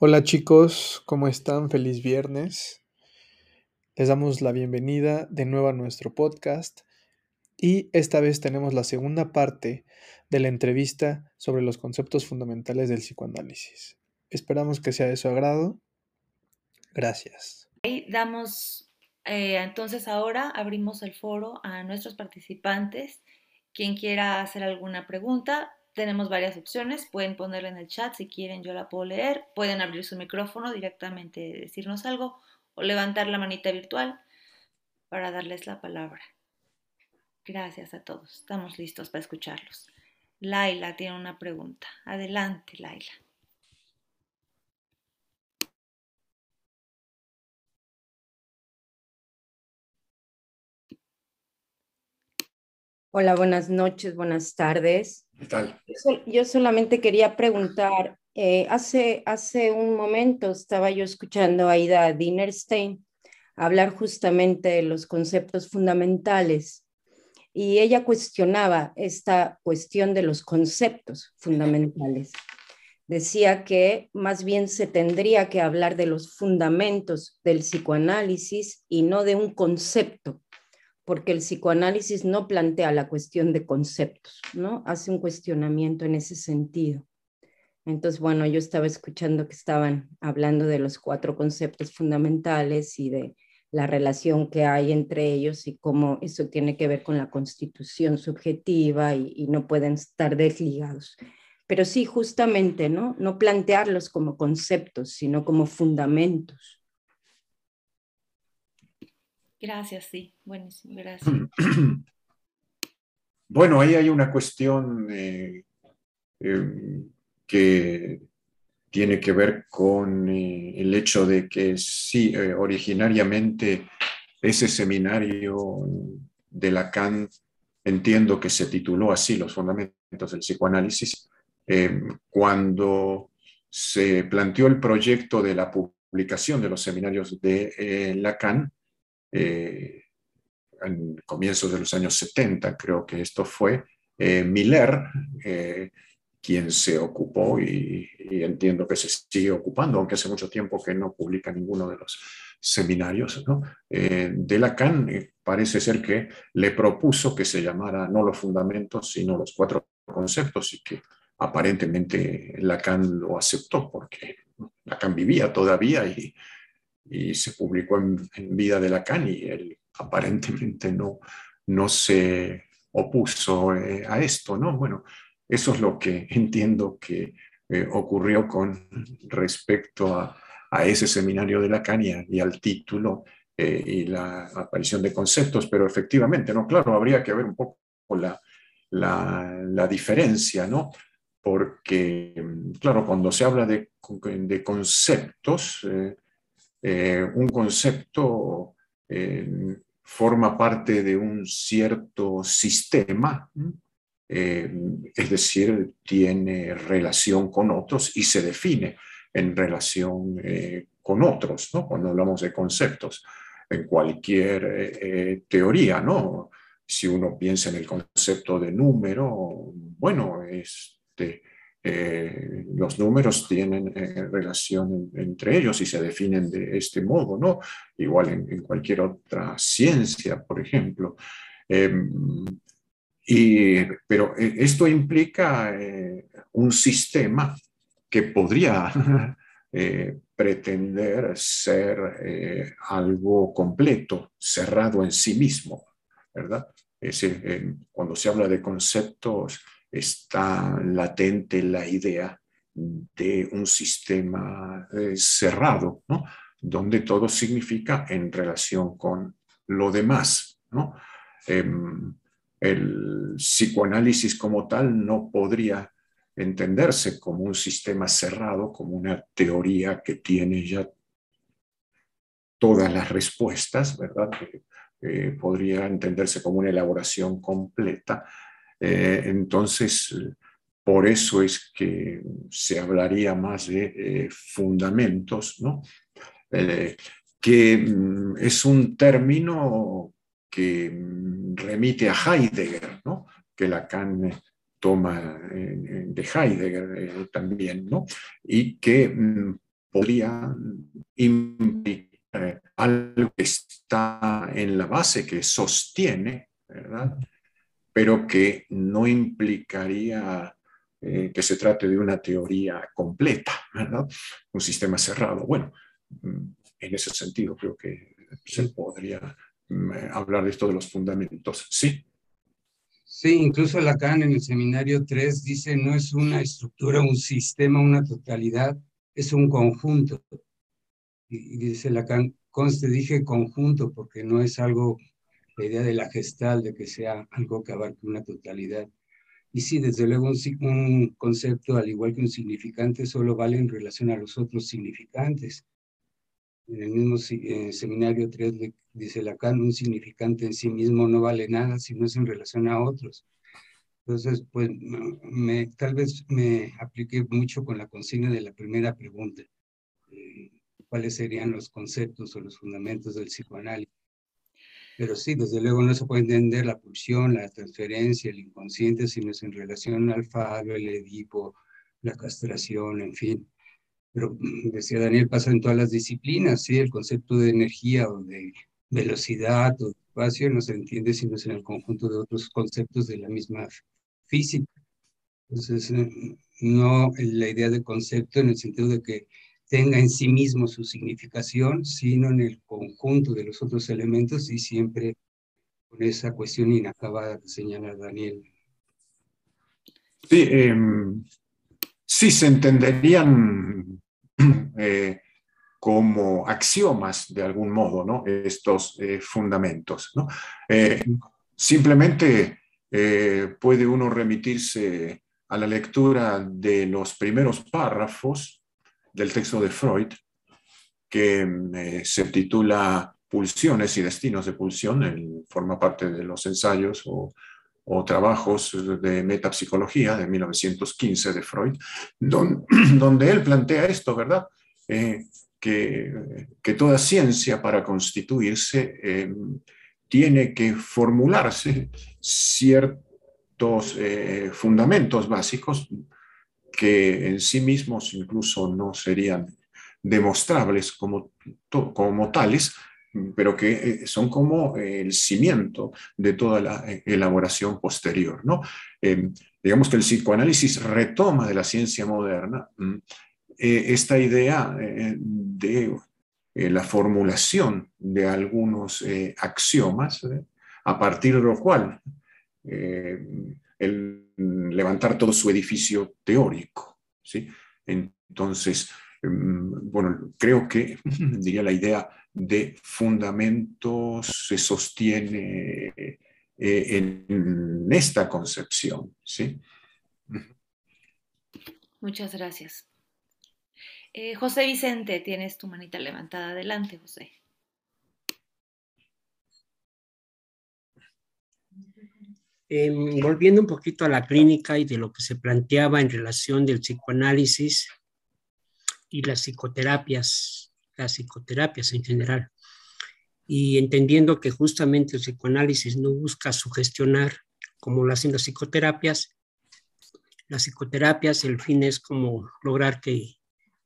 Hola chicos, ¿cómo están? Feliz viernes. Les damos la bienvenida de nuevo a nuestro podcast y esta vez tenemos la segunda parte de la entrevista sobre los conceptos fundamentales del psicoanálisis. Esperamos que sea de su agrado. Gracias. Damos, eh, entonces ahora abrimos el foro a nuestros participantes. Quien quiera hacer alguna pregunta, tenemos varias opciones, pueden ponerla en el chat si quieren, yo la puedo leer, pueden abrir su micrófono directamente, decirnos algo o levantar la manita virtual para darles la palabra. Gracias a todos, estamos listos para escucharlos. Laila tiene una pregunta. Adelante, Laila. Hola, buenas noches, buenas tardes. Yo, solamente quería preguntar, eh, hace, hace un momento estaba yo escuchando a Ida Dinerstein hablar justamente de los conceptos fundamentales y ella cuestionaba esta cuestión de los conceptos fundamentales. Decía que más bien se tendría que hablar de los fundamentos del psicoanálisis y no de un concepto porque el psicoanálisis no plantea la cuestión de conceptos, ¿no? Hace un cuestionamiento en ese sentido. Entonces, bueno, yo estaba escuchando que estaban hablando de los cuatro conceptos fundamentales y de la relación que hay entre ellos y cómo eso tiene que ver con la constitución subjetiva y, y no pueden estar desligados. Pero sí, justamente, ¿no? No plantearlos como conceptos, sino como fundamentos. Gracias, sí, buenísimo, gracias. Bueno, ahí hay una cuestión eh, em, que tiene que ver con eh, el hecho de que sí, eh, originariamente ese seminario de Lacan, entiendo que se tituló así, Los Fundamentos del Psicoanálisis, cuando se planteó el proyecto de la publicación de los seminarios de Lacan, eh, en comienzos de los años 70, creo que esto fue, eh, Miller, eh, quien se ocupó y, entiendo que se sigue ocupando, aunque hace mucho tiempo que no publica ninguno de los seminarios, ¿no? de Lacan parece ser que le propuso que se llamara no los fundamentos, sino los cuatro conceptos y que aparentemente Lacan lo aceptó porque Lacan vivía todavía y y se publicó en, vida de Lacan y él aparentemente no, no se opuso eh, a esto, ¿no? Bueno, eso es lo que entiendo que eh, ocurrió con respecto a, a, ese seminario de Lacan y, al título eh, y la aparición de conceptos, pero efectivamente, ¿no? Claro, habría que ver un poco la, la, la diferencia, ¿no? Porque, claro, cuando se habla de, de conceptos, eh, un concepto eh, forma parte de un cierto sistema, eh, es decir, tiene relación con otros y se define en relación con otros, ¿no? cuando hablamos de conceptos, en cualquier teoría, ¿no? Si uno piensa en el concepto de número, bueno, este, eh, los números tienen eh, relación entre ellos y se definen de este modo, ¿no? Igual en, cualquier otra ciencia, por ejemplo. Em, y, pero eh, esto implica un sistema que podría pretender ser algo completo, cerrado en sí mismo, ¿verdad? Es cuando se habla de conceptos está latente la idea de un sistema eh, cerrado, ¿no? donde todo significa en relación con lo demás. ¿no? Em, el psicoanálisis como tal no podría entenderse como un sistema cerrado, como una teoría que tiene ya todas las respuestas, ¿verdad? Eh, podría entenderse como una elaboración completa, eh, entonces, por eso es que se hablaría más de eh, fundamentos, ¿no? Eh, que mm, es un término que mm, remite a Heidegger, ¿no? que Lacan toma de Heidegger también, ¿no? y que mm, podría implicar algo que está en la base, que sostiene, ¿verdad? Pero que no implicaría eh, que se trate de una teoría completa, ¿verdad? Un sistema cerrado. Bueno, mm, en ese sentido creo que se podría mm, hablar de esto de los fundamentos. Sí. Sí, incluso Lacan en el seminario 3 dice no es una estructura, un sistema, una totalidad, es un conjunto. Y, dice Lacan, conste, dije conjunto porque no es algo, la idea de la gestal, de que sea algo que abarque una totalidad. Y sí, desde luego un, concepto, al igual que un significante, solo vale en relación a los otros significantes. En el mismo eh, seminario 3 dice Lacan, un significante en sí mismo no vale nada si no es en relación a otros. Entonces, pues me, tal vez me apliqué mucho con la consigna de la primera pregunta. Eh, ¿Cuáles serían los conceptos o los fundamentos del psicoanálisis? Pero sí, desde luego no se puede entender la pulsión, la transferencia, el inconsciente, sino es en relación al falo, el edipo, la castración, en fin. Pero decía Daniel, pasa en todas las disciplinas, ¿sí? El concepto de energía o de velocidad o espacio no se entiende sino es en el conjunto de otros conceptos de la misma física. Entonces, eh, no la idea de concepto en el sentido de que tenga en sí mismo su significación, sino en el conjunto de los otros elementos y siempre con esa cuestión inacabada que señala Daniel. Sí, em, sí se entenderían eh, como axiomas de algún modo, ¿no? Estos eh, fundamentos, ¿no? Eh, simplemente puede uno remitirse a la lectura de los primeros párrafos del texto de Freud, que eh, se titula Pulsiones y Destinos de Pulsión, forma parte de los ensayos o, trabajos de metapsicología de 1915 de Freud, donde él plantea esto, ¿verdad? Eh, que, que, toda ciencia para constituirse eh, tiene que formularse ciertos fundamentos básicos que en sí mismos incluso no serían demostrables como, como tales, pero que eh, son como el cimiento de toda la eh, elaboración posterior. ¿no? Eh, digamos que el psicoanálisis retoma de la ciencia moderna mm, esta idea de la formulación de algunos axiomas, a partir de lo cual el levantar todo su edificio teórico. ¿sí? Entonces, mm, bueno, creo que, diría, la idea de fundamentos se sostiene eh, en esta concepción. ¿sí? Muchas gracias. Eh, José Vicente, tienes tu manita levantada. Adelante, José. Em, volviendo un poquito a la clínica y de lo que se planteaba en relación del psicoanálisis y las psicoterapias, las psicoterapias en general, y entendiendo que justamente el psicoanálisis no busca sugestionar como lo hacen las psicoterapias, las psicoterapias el fin es como lograr que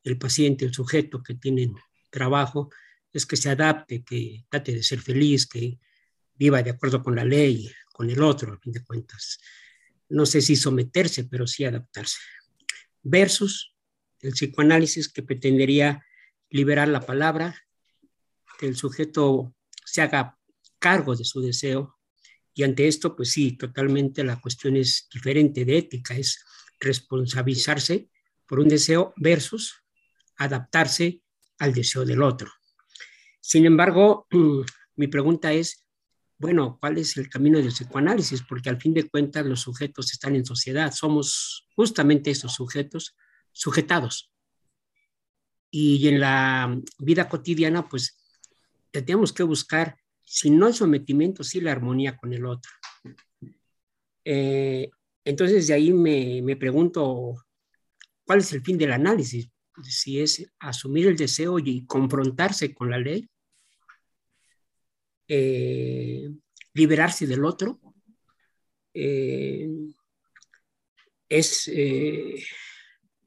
el paciente, el sujeto que tiene trabajo, es que se adapte, que trate de ser feliz, que viva de acuerdo con la ley, el otro, a fin de cuentas. No sé si someterse, pero sí adaptarse. Versus el psicoanálisis que pretendería liberar la palabra, que el sujeto se haga cargo de su deseo. Y ante esto, pues sí, totalmente la cuestión es diferente de ética, es responsabilizarse por un deseo versus adaptarse al deseo del otro. Sin embargo, mi pregunta es, bueno, ¿cuál es el camino del psicoanálisis? Porque al fin de cuentas los sujetos están en sociedad, somos justamente esos sujetos sujetados. Y en la vida cotidiana, pues tenemos que buscar, si no el sometimiento, sí la armonía con el otro. Eh, entonces de ahí me, me pregunto, ¿cuál es el fin del análisis? Si es asumir el deseo y confrontarse con la ley, eh, liberarse del otro, eh, es eh,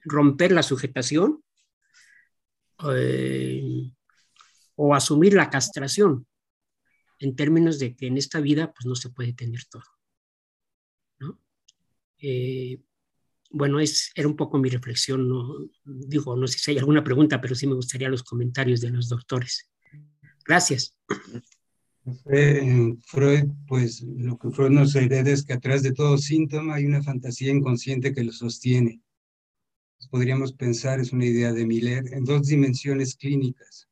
romper la sujetación o asumir la castración en términos de que en esta vida pues no se puede tener todo. ¿no? Bueno, es, era un poco mi reflexión, no, digo, no sé si hay alguna pregunta, pero sí me gustaría los comentarios de los doctores. Gracias. Freud, pues lo que Freud nos hereda es que atrás de todo síntoma hay una fantasía inconsciente que lo sostiene. Podríamos pensar, es una idea de Miller, en dos dimensiones clínicas.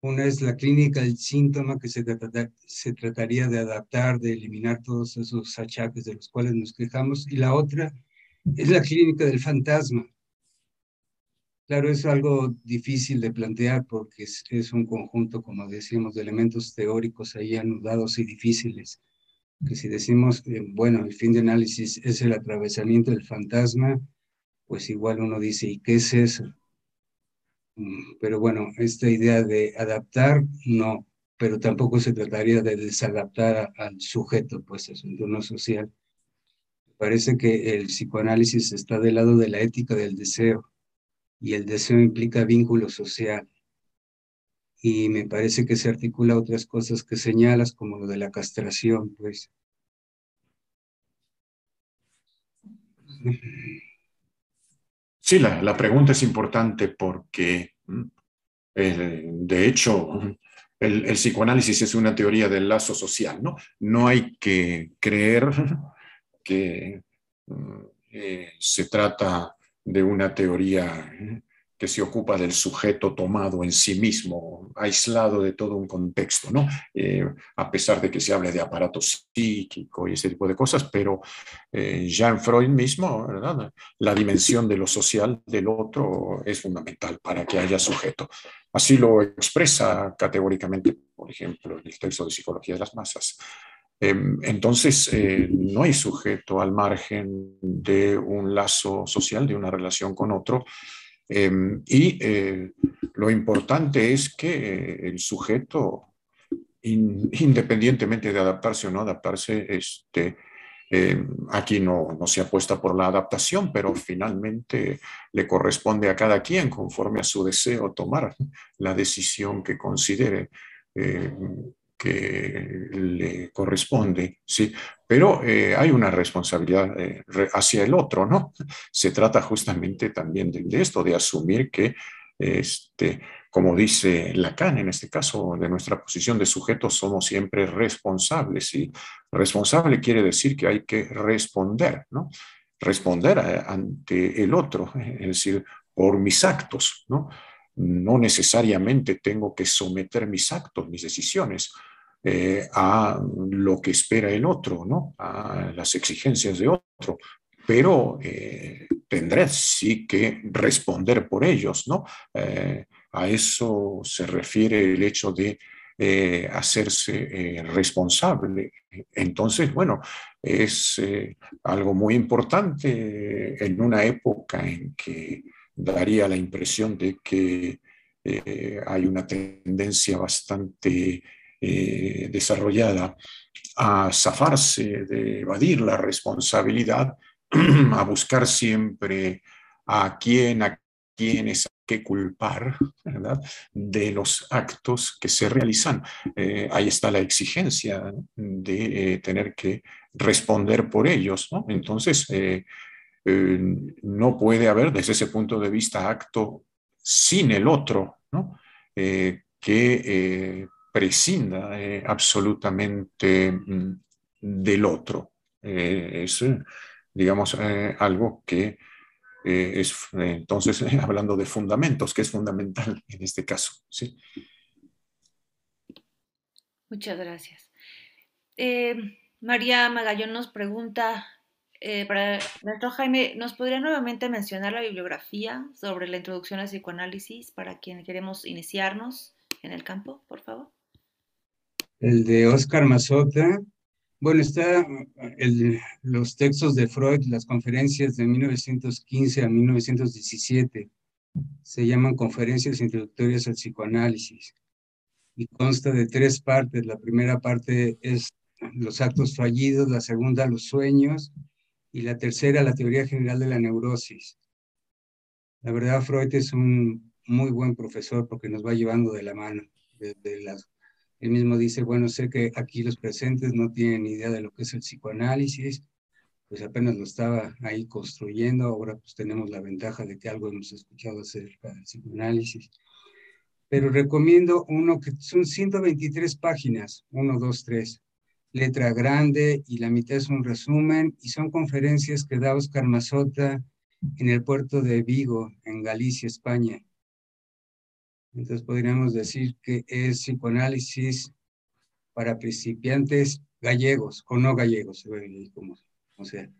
Una es la clínica del síntoma que se, se trataría de adaptar, de eliminar todos esos achaques de los cuales nos quejamos, y la otra es la clínica del fantasma, Claro, es algo difícil de plantear porque es, un conjunto, como decíamos, de elementos teóricos ahí anudados y difíciles. Que si decimos, eh, bueno, el fin de análisis es el atravesamiento del fantasma, pues igual uno dice, ¿y qué es eso? Mm, pero bueno, esta idea de adaptar, no, pero tampoco se trataría de desadaptar al sujeto, pues es un entorno social. Parece que el psicoanálisis está del lado de la ética del deseo y el deseo implica vínculo social. Y me parece que se articula otras cosas que señalas, como lo de la castración, pues. Sí, la, la pregunta es importante porque, eh, de hecho, el, el, psicoanálisis es una teoría del lazo social, ¿no? No hay que creer que mm, eh, se trata de una teoría que se ocupa del sujeto tomado en sí mismo, aislado de todo un contexto, ¿no? Eh, a pesar de que se hable de aparato psíquico y ese tipo de cosas, pero eh, en Freud mismo. La dimensión de lo social del otro es fundamental para que haya sujeto. Así lo expresa categóricamente, por ejemplo, el texto de Psicología de las Masas. Em, entonces, eh, no hay sujeto al margen de un lazo social, de una relación con otro. Em, y eh, lo importante es que el sujeto, independientemente de adaptarse o no adaptarse, este, em, aquí no, no, se apuesta por la adaptación, pero finalmente le corresponde a cada quien, conforme a su deseo, tomar la decisión que considere que le corresponde, ¿sí? Pero eh, hay una responsabilidad eh, hacia el otro, ¿no? Se trata justamente también de, esto, de asumir que, este, como dice Lacan en este caso, de nuestra posición de sujeto somos siempre responsables, y responsable quiere decir que hay que responder, ¿no? Responder ante el otro, es decir, por mis actos, ¿no? No necesariamente tengo que someter mis actos, mis decisiones eh, a lo que espera el otro, ¿no? a las exigencias de otro, pero eh, tendré sí que responder por ellos. ¿no? Eh, a eso se refiere el hecho de hacerse responsable. Entonces, bueno, es algo muy importante en una época en que daría la impresión de que eh, hay una tendencia bastante eh, desarrollada a zafarse, de evadir la responsabilidad, a buscar siempre a quién, a quiénes que culpar de los actos que se realizan. Eh, ahí está la exigencia de tener que responder por ellos. ¿no? Entonces, eh, no puede haber desde ese punto de vista acto sin el otro, ¿no? Eh, que eh, prescinda absolutamente mm, del otro. es, digamos, algo que es, entonces, hablando de fundamentos, que es fundamental en este caso. ¿sí? Muchas gracias. María Magallón nos pregunta, eh, para nuestro Jaime, ¿nos podría nuevamente mencionar la bibliografía sobre la introducción al psicoanálisis para quien queremos iniciarnos en el campo, por favor? El de Oscar Mazota. Bueno, está el, los textos de Freud, las conferencias de 1915 a 1917. Se llaman conferencias introductorias al psicoanálisis y consta de tres partes. La primera parte es los actos fallidos, la segunda los sueños y la tercera, la teoría general de la neurosis. La verdad, Freud es un muy buen profesor porque nos va llevando de la mano. De, las, él mismo dice, bueno, sé que aquí los presentes no tienen idea de lo que es el psicoanálisis, pues apenas lo estaba ahí construyendo, ahora pues tenemos la ventaja de que algo hemos escuchado acerca del psicoanálisis. Pero recomiendo uno que son 123 páginas, 1, 2, 3, letra grande y la mitad es un resumen y son conferencias que da Oscar Mazota en el puerto de Vigo, en Galicia, España. Entonces podríamos decir que es psicoanálisis para principiantes gallegos o no gallegos, como sea,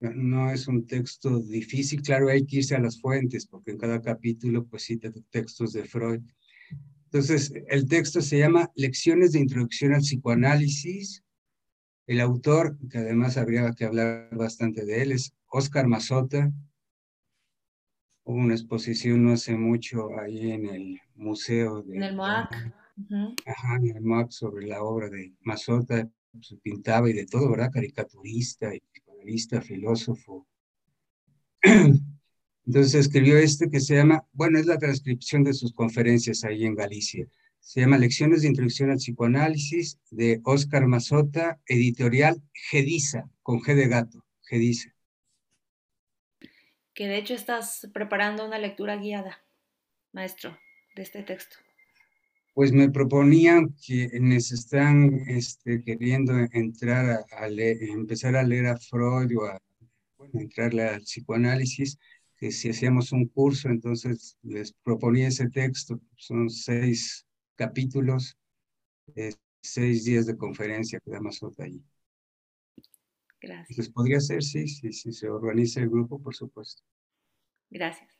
no es un texto difícil, claro, hay que irse a las fuentes, porque en cada capítulo pues cita textos de Freud. Entonces, el texto se llama Lecciones de Introducción al Psicoanálisis. El autor, que además habría que hablar bastante de él, es Oscar Mazota. Hubo una exposición no hace mucho ahí en el museo de... En el MOAC. Ajá, en el MOAC sobre la obra de Mazota se pintaba y de todo, ¿verdad? Caricaturista psicoanalista, filósofo. Entonces escribió este que se llama, bueno, es la transcripción de sus conferencias ahí en Galicia. Se llama Lecciones de Introducción al Psicoanálisis de Oscar Mazota, editorial Gedisa, con G de gato, Gedisa. Que de hecho estás preparando una lectura guiada, maestro, de este texto pues me proponían quienes están este, queriendo entrar a, empezar a leer a Freud o a bueno, entrarle al psicoanálisis, que si hacíamos un curso, entonces les proponía ese texto, son seis capítulos, seis días de conferencia que da otra allí. Gracias. Entonces podría ser, sí, sí, sí, se organiza el grupo, por supuesto. Gracias.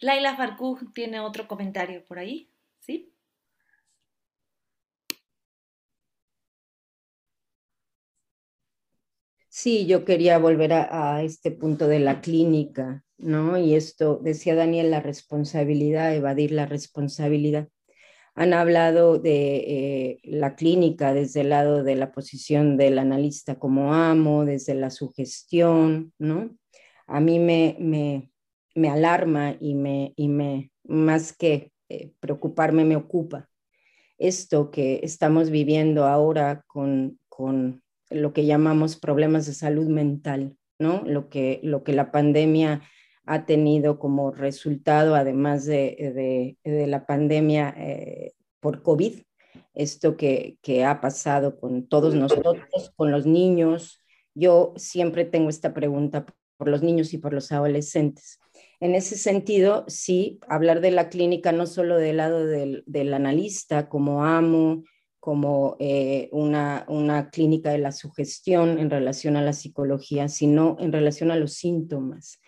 Laila Farcú tiene otro comentario por ahí, ¿sí? Sí, yo quería volver a, este punto de la clínica, ¿no? Y esto, decía Daniel, la responsabilidad, evadir la responsabilidad. Han hablado de eh, la clínica desde el lado de la posición del analista como amo, desde la sugestión, ¿no? A mí me, me, alarma y me, y me, más que eh, preocuparme, me ocupa esto que estamos viviendo ahora con, con lo que llamamos problemas de salud mental, ¿no? Lo que, lo que la pandemia ha tenido como resultado, además de, la pandemia eh, por COVID, esto que, ha pasado con todos nosotros, con los niños. Yo siempre tengo esta pregunta por los niños y por los adolescentes. En ese sentido, sí, hablar de la clínica no solo del lado del, del analista como amo, como eh, una, una, clínica de la sugestión en relación a la psicología, sino en relación a los síntomas.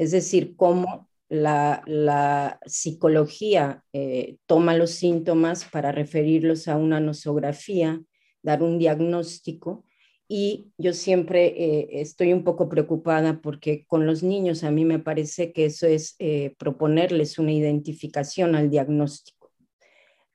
Es decir, cómo la, psicología eh, toma los síntomas para referirlos a una nosografía, dar un diagnóstico. Y yo siempre eh, estoy un poco preocupada porque con los niños a mí me parece que eso es proponerles una identificación al diagnóstico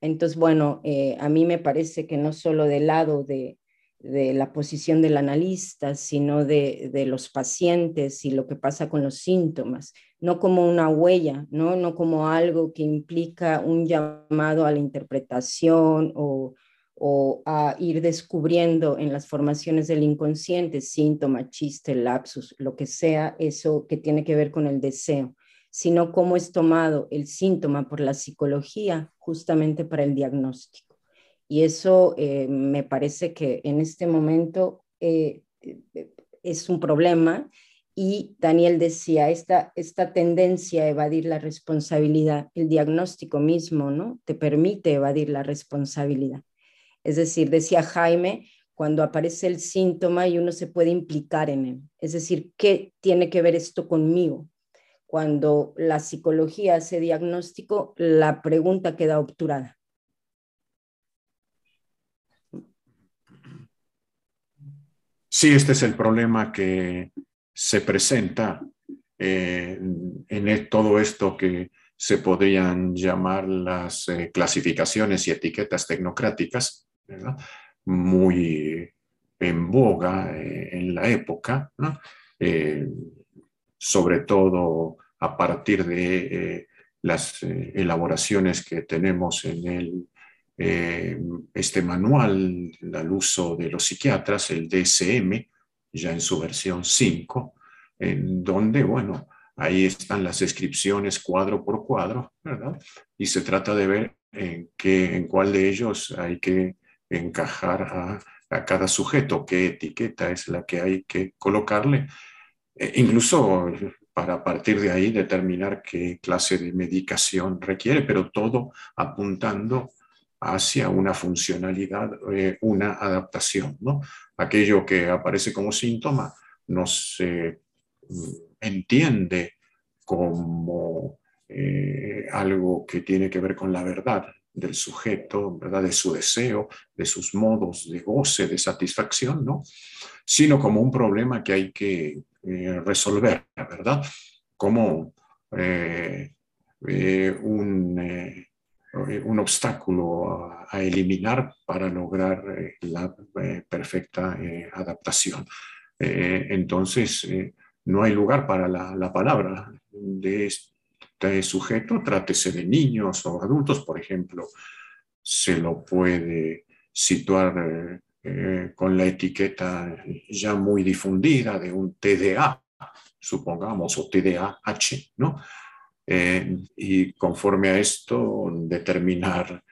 entonces, bueno, eh, a mí me parece que no solo del lado de, la posición del analista, sino de, los pacientes y lo que pasa con los síntomas, no como una huella, no, no como algo que implica un llamado a la interpretación o, o a ir descubriendo en las formaciones del inconsciente, síntoma, chiste, lapsus, lo que sea, eso que tiene que ver con el deseo sino cómo es tomado el síntoma por la psicología justamente para el diagnóstico. Y eso eh, me parece que en este momento eh, es un problema y Daniel decía, esta, esta tendencia a evadir la responsabilidad, el diagnóstico mismo, ¿no? Te permite evadir la responsabilidad. Es decir, decía Jaime, cuando aparece el síntoma y uno se puede implicar en él. Es decir, ¿qué tiene que ver esto conmigo? cuando la psicología hace diagnóstico, la pregunta queda obturada. Sí, este es el problema que se presenta eh, en todo esto que se podrían llamar las eh, clasificaciones y etiquetas tecnocráticas, muy en boga eh, en la época, sobre todo a partir de las elaboraciones que tenemos en el, este manual al uso de los psiquiatras, el DSM, ya en su versión 5, en donde, bueno, ahí están las descripciones cuadro por cuadro, ¿verdad? Y se trata de ver en, qué, en cuál de ellos hay que encajar a, a cada sujeto, qué etiqueta es la que hay que colocarle, e incluso para partir de ahí determinar qué clase de medicación requiere, pero todo apuntando hacia una funcionalidad, eh, una adaptación, ¿no? Aquello que aparece como síntoma no se mm, entiende como eh, algo que tiene que ver con la verdad del sujeto, ¿verdad? De su deseo, de sus modos de goce, de satisfacción, ¿no? Sino como un problema que hay que eh, resolver, ¿verdad? Como un un obstáculo a, eliminar para lograr eh, la eh, perfecta adaptación. entonces, no hay lugar para la, palabra de este sujeto, trátese de niños o adultos, por ejemplo, se lo puede situar con la etiqueta ya muy difundida de un TDA, supongamos, o TDAH, ¿no? Eh, y conforme a esto determinar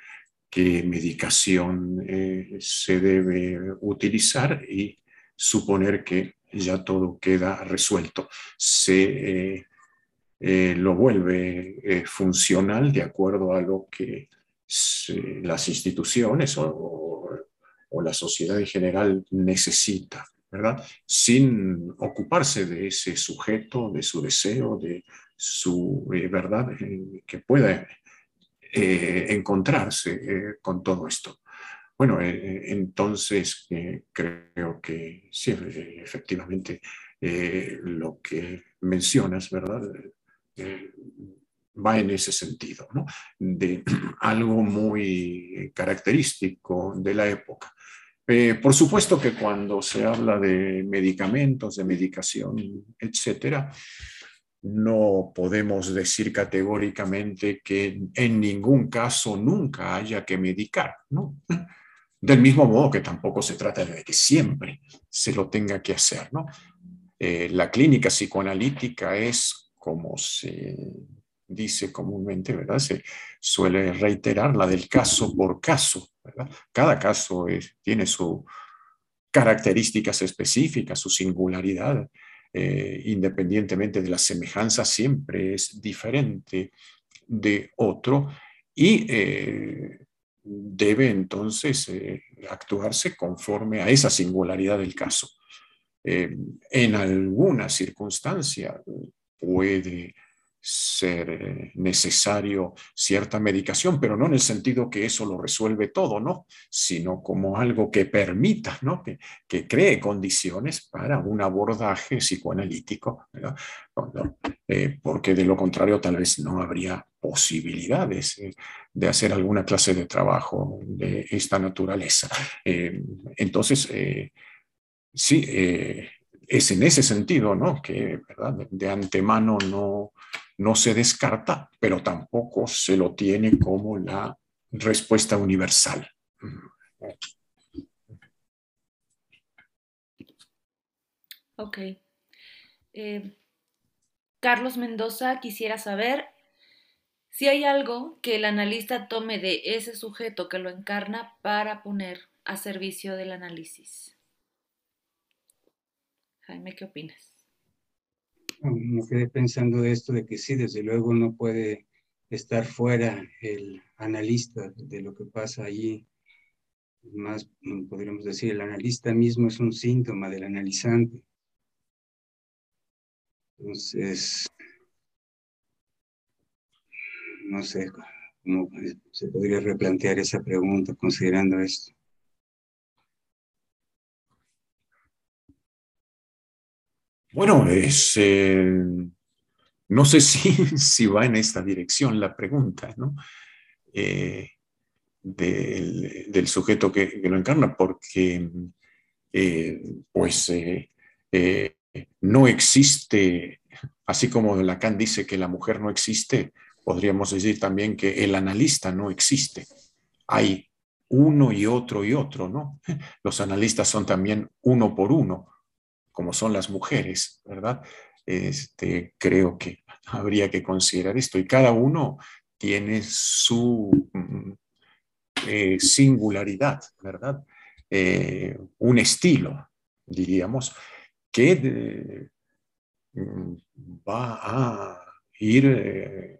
qué medicación eh, se debe utilizar y suponer que ya todo queda resuelto. Se eh, lo vuelve funcional de acuerdo a lo que las instituciones o, o, la sociedad en general necesita, ¿verdad? Sin ocuparse de ese sujeto, de su deseo, de su eh, verdad, eh, que pueda eh, encontrarse con todo esto. Bueno, entonces creo que sí, efectivamente, lo que mencionas, ¿verdad? va en ese sentido, ¿no? De algo muy característico de la época. por supuesto que cuando se habla de medicamentos, de medicación, etcétera, no podemos decir categóricamente que en ningún caso nunca haya que medicar, ¿no? Del mismo modo que tampoco se trata de que siempre se lo tenga que hacer, ¿no? Eh, la clínica psicoanalítica es, como se dice comúnmente, ¿verdad? Se suele reiterar la del caso por caso. Cada caso tiene sus características específicas, su singularidad, eh, independientemente de la semejanza, siempre es diferente de otro y eh, debe entonces eh, actuarse conforme a esa singularidad del caso. en alguna circunstancia puede ser eh, necesario cierta medicación, pero no en el sentido que eso lo resuelve todo, ¿no? Sino como algo que permita, ¿no? Que, cree condiciones para un abordaje psicoanalítico, ¿verdad? Eh, porque de lo contrario tal vez no habría posibilidades eh, de hacer alguna clase de trabajo de esta naturaleza. entonces, sí, es en ese sentido, ¿no? Que de antemano no, no se descarta, pero tampoco se lo tiene como la respuesta universal. Ok. Eh, Carlos Mendoza quisiera saber si hay algo que el analista tome de ese sujeto que lo encarna para poner a servicio del análisis. Jaime, ¿qué opinas? Me quedé pensando de esto, de que sí, desde luego no puede estar fuera el analista de lo que pasa allí. Más podríamos decir, el analista mismo es un síntoma del analizante. Entonces, no sé cómo se podría replantear esa pregunta considerando esto. Bueno, es, eh, no sé si, va en esta dirección la pregunta, ¿no? Eh, del, sujeto que, lo encarna, porque eh, pues no existe, así como Lacan dice que la mujer no existe, podríamos decir también que el analista no existe. Hay uno y otro y otro, ¿no? Los analistas son también uno por uno, como son las mujeres, ¿verdad? Este, creo que habría que considerar esto y cada uno tiene su mm, eh, singularidad, ¿verdad? Eh, un estilo, diríamos, que mm, va a ir eh,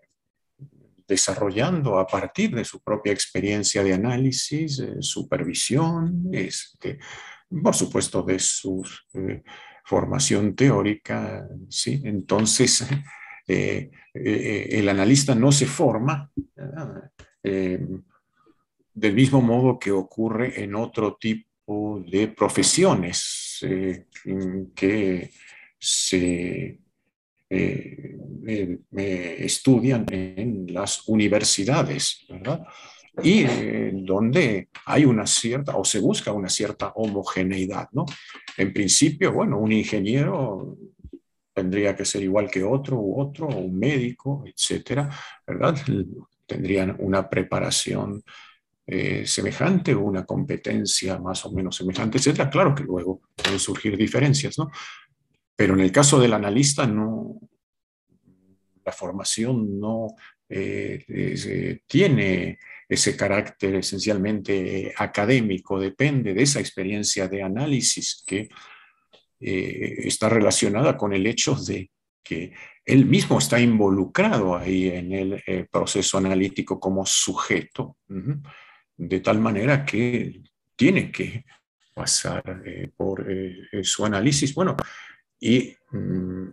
desarrollando a partir de su propia experiencia de análisis, supervisión, este, por supuesto de su formación teórica, ¿sí? Entonces, el analista no se forma del mismo modo que ocurre en otro tipo de profesiones eh, que se eh, estudian en las universidades, ¿verdad? Y eh, donde hay una cierta, o se busca una cierta homogeneidad, ¿no? En principio, bueno, un ingeniero tendría que ser igual que otro u otro, un médico, etcétera, ¿verdad? Tendrían una preparación eh, semejante una competencia más o menos semejante, etcétera. Claro que luego pueden surgir diferencias, ¿no? Pero en el caso del analista, no, la formación no eh, eh, tiene ese carácter esencialmente académico, depende de esa experiencia de análisis que está relacionada con el hecho de que él mismo está involucrado ahí en el proceso analítico como sujeto de tal manera que tiene que pasar eh, por eh, su análisis, bueno, y mm,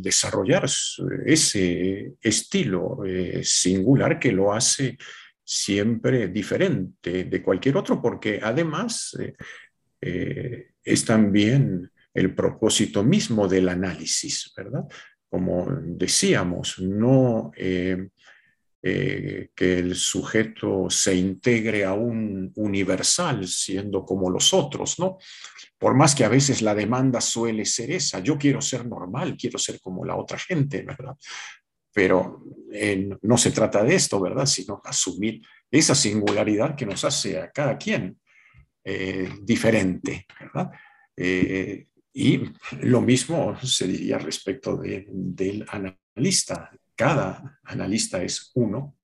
desarrollar ese estilo eh, singular que lo hace siempre diferente de cualquier otro, porque además es también el propósito mismo del análisis, ¿verdad? Como decíamos, no eh, que el sujeto se integre a un universal siendo como los otros, ¿no? Por más que a veces la demanda suele ser esa, yo quiero ser normal, quiero ser como la otra gente, ¿verdad? Pero eh, no se trata de esto, ¿verdad? Sino asumir esa singularidad que nos hace a cada quien eh, diferente, ¿verdad? y lo mismo se diría respecto del analista cada analista es uno,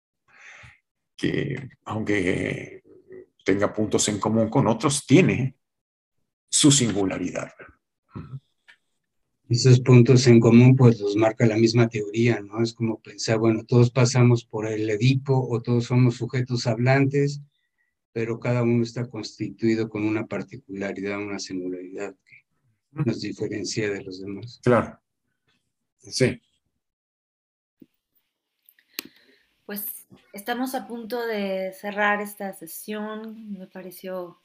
que aunque tenga puntos en común con otros, tiene su singularidad. Esos puntos en común pues los marca la misma teoría, ¿no? Es como pensar, bueno, todos pasamos por el Edipo o todos somos sujetos hablantes, pero cada uno está constituido con una particularidad, una singularidad que nos diferencia de los demás. Claro. Sí. Pues estamos a punto de cerrar esta sesión. Me pareció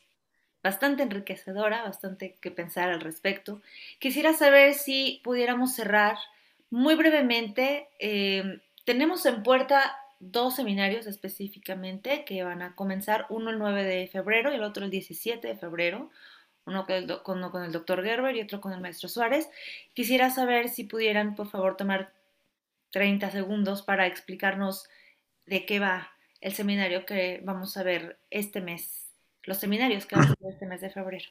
bastante enriquecedora, bastante que pensar al respecto. Quisiera saber si pudiéramos cerrar muy brevemente. Eh, tenemos en puerta dos seminarios específicamente que van a comenzar, uno el 9 de febrero y el otro el 17 de febrero, uno con el doctor Gerber y otro con el maestro Suárez. Quisiera saber si pudieran, por favor, tomar 30 segundos para explicarnos de qué va el seminario que vamos a ver este mes, los seminarios que vamos a este mes de febrero.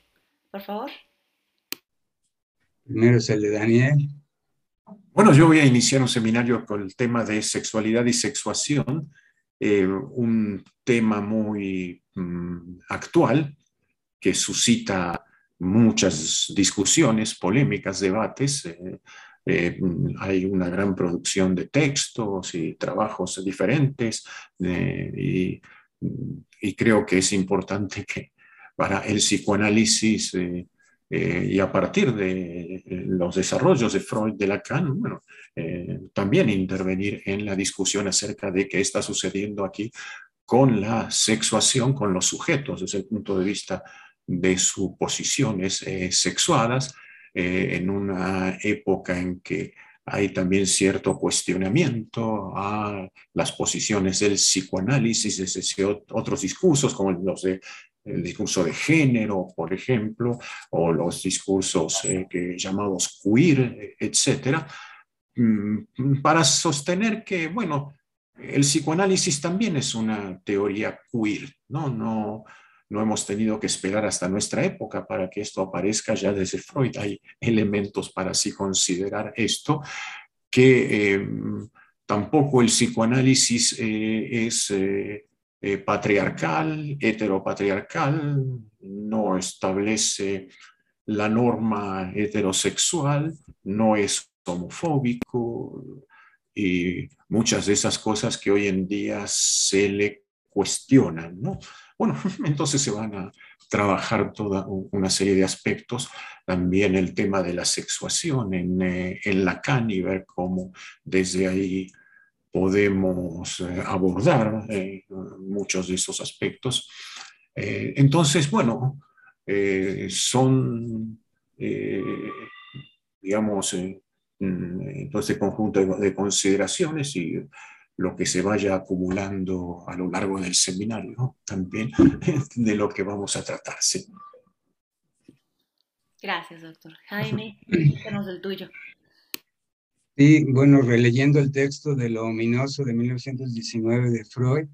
Por favor. Primero es el de Daniel. Bueno, yo voy a iniciar un seminario con el tema de sexualidad y sexuación, eh, un tema muy mm, actual que suscita muchas discusiones, polémicas, debates. Eh, eh, hay una gran producción de textos y trabajos diferentes eh, y, creo que es importante que para el psicoanálisis eh, y a partir de los desarrollos de Freud, de Lacan, bueno, también intervenir en la discusión acerca de qué está sucediendo aquí con la sexuación, con los sujetos desde el punto de vista de sus posiciones sexuadas eh, en una época en que hay también cierto cuestionamiento a las posiciones del psicoanálisis, desde otros discursos como los de el discurso de género, por ejemplo, o los discursos eh, que, llamados queer, etcétera, mm, para sostener que, bueno, el psicoanálisis también es una teoría queer, ¿no? No, no hemos tenido que esperar hasta nuestra época para que esto aparezca ya desde Freud. Hay elementos para así considerar esto, que eh, tampoco el psicoanálisis eh, es eh, patriarcal, heteropatriarcal, no establece la norma heterosexual, no es homofóbico y muchas de esas cosas que hoy en día se le cuestionan, ¿no? Bueno, entonces se van a trabajar toda una serie de aspectos, también el tema de la sexuación en, eh, en Lacan y ver cómo desde ahí podemos eh, abordar eh, muchos de esos aspectos. entonces, bueno, son, digamos, mm, todo este conjunto de consideraciones y lo que se vaya acumulando a lo largo del seminario, también de lo que vamos a tratarse. Gracias, doctor. Jaime, cuéntanos del tuyo. Sí, bueno, releyendo el texto de Lo ominoso de 1919 de Freud,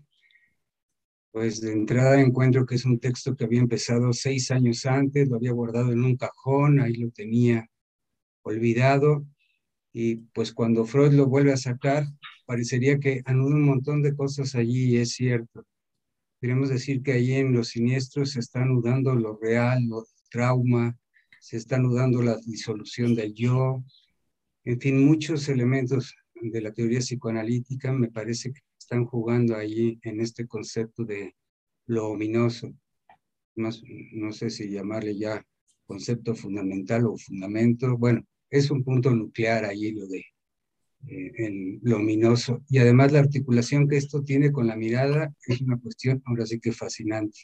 pues de entrada encuentro que es un texto que había empezado seis años antes, lo había guardado en un cajón, ahí lo tenía olvidado, y pues cuando Freud lo vuelve a sacar, parecería que anuda un montón de cosas allí y es cierto. Queremos decir que allí en los siniestros se está anudando lo real, lo trauma, se está anudando la disolución del yo, en fin, muchos elementos de la teoría psicoanalítica me parece que están jugando allí en este concepto de lo ominoso. No, no sé si llamarle ya concepto fundamental o fundamento. Bueno, es un punto nuclear allí lo de eh, el, lo ominoso. Y además la articulación que esto tiene con la mirada es una cuestión ahora sí que fascinante.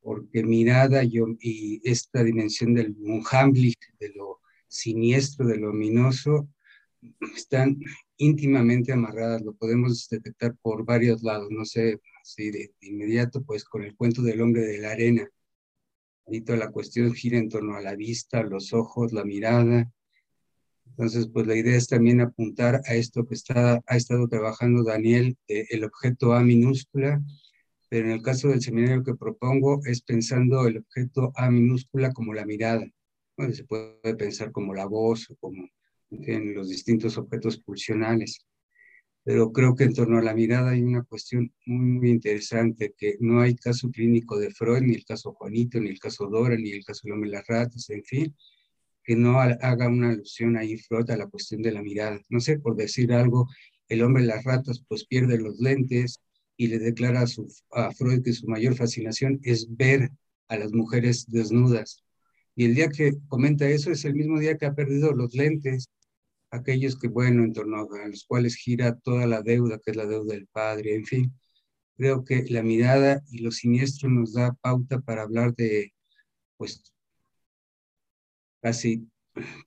Porque mirada yo, y esta dimensión del Munhamlich, de lo siniestro, de lo ominoso, están íntimamente amarradas, lo podemos detectar por varios lados, no sé si de, inmediato, pues con el cuento del hombre de la arena. Ahí toda la cuestión gira en torno a la vista, los ojos, la mirada, entonces, pues la idea es también apuntar a esto que está, ha estado trabajando Daniel, el objeto A minúscula, pero en el caso del seminario que propongo es pensando el objeto A minúscula como la mirada. Bueno, se puede pensar como la voz o como en los distintos objetos pulsionales. Pero creo que en torno a la mirada hay una cuestión muy, muy interesante, que no hay caso clínico de Freud, ni el caso Juanito, ni el caso Dora, ni el caso hombre las ratas, en fin, que no haga una alusión ahí Freud a la cuestión de la mirada. No sé, por decir algo, el hombre las ratas pues pierde los lentes y le declara a, su, a Freud que su mayor fascinación es ver a las mujeres desnudas. Y el día que comenta eso es el mismo día que ha perdido los lentes, aquellos que, bueno, en torno a los cuales gira toda la deuda, que es la deuda del padre, en fin. Creo que la mirada y lo siniestro nos da pauta para hablar de, pues, casi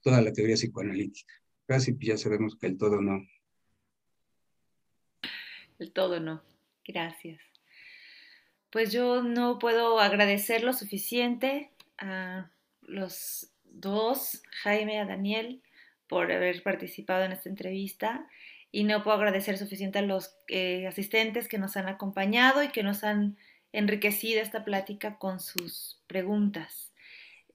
toda la teoría psicoanalítica. Casi ya sabemos que el todo no. El todo no. Gracias. Pues yo no puedo agradecer lo suficiente a los dos, Jaime y a Daniel, por haber participado en esta entrevista y no puedo agradecer suficiente a los eh, asistentes que nos han acompañado y que nos han enriquecido esta plática con sus preguntas.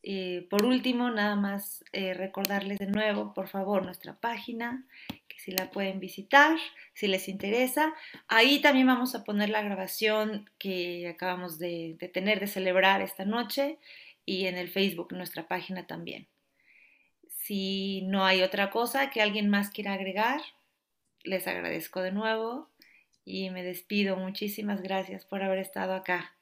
Eh, por último, nada más eh, recordarles de nuevo, por favor, nuestra página, que si la pueden visitar, si les interesa. Ahí también vamos a poner la grabación que acabamos de, de tener, de celebrar esta noche, y en el Facebook, nuestra página también. Si no hay otra cosa que alguien más quiera agregar, les agradezco de nuevo y me despido. Muchísimas gracias por haber estado acá.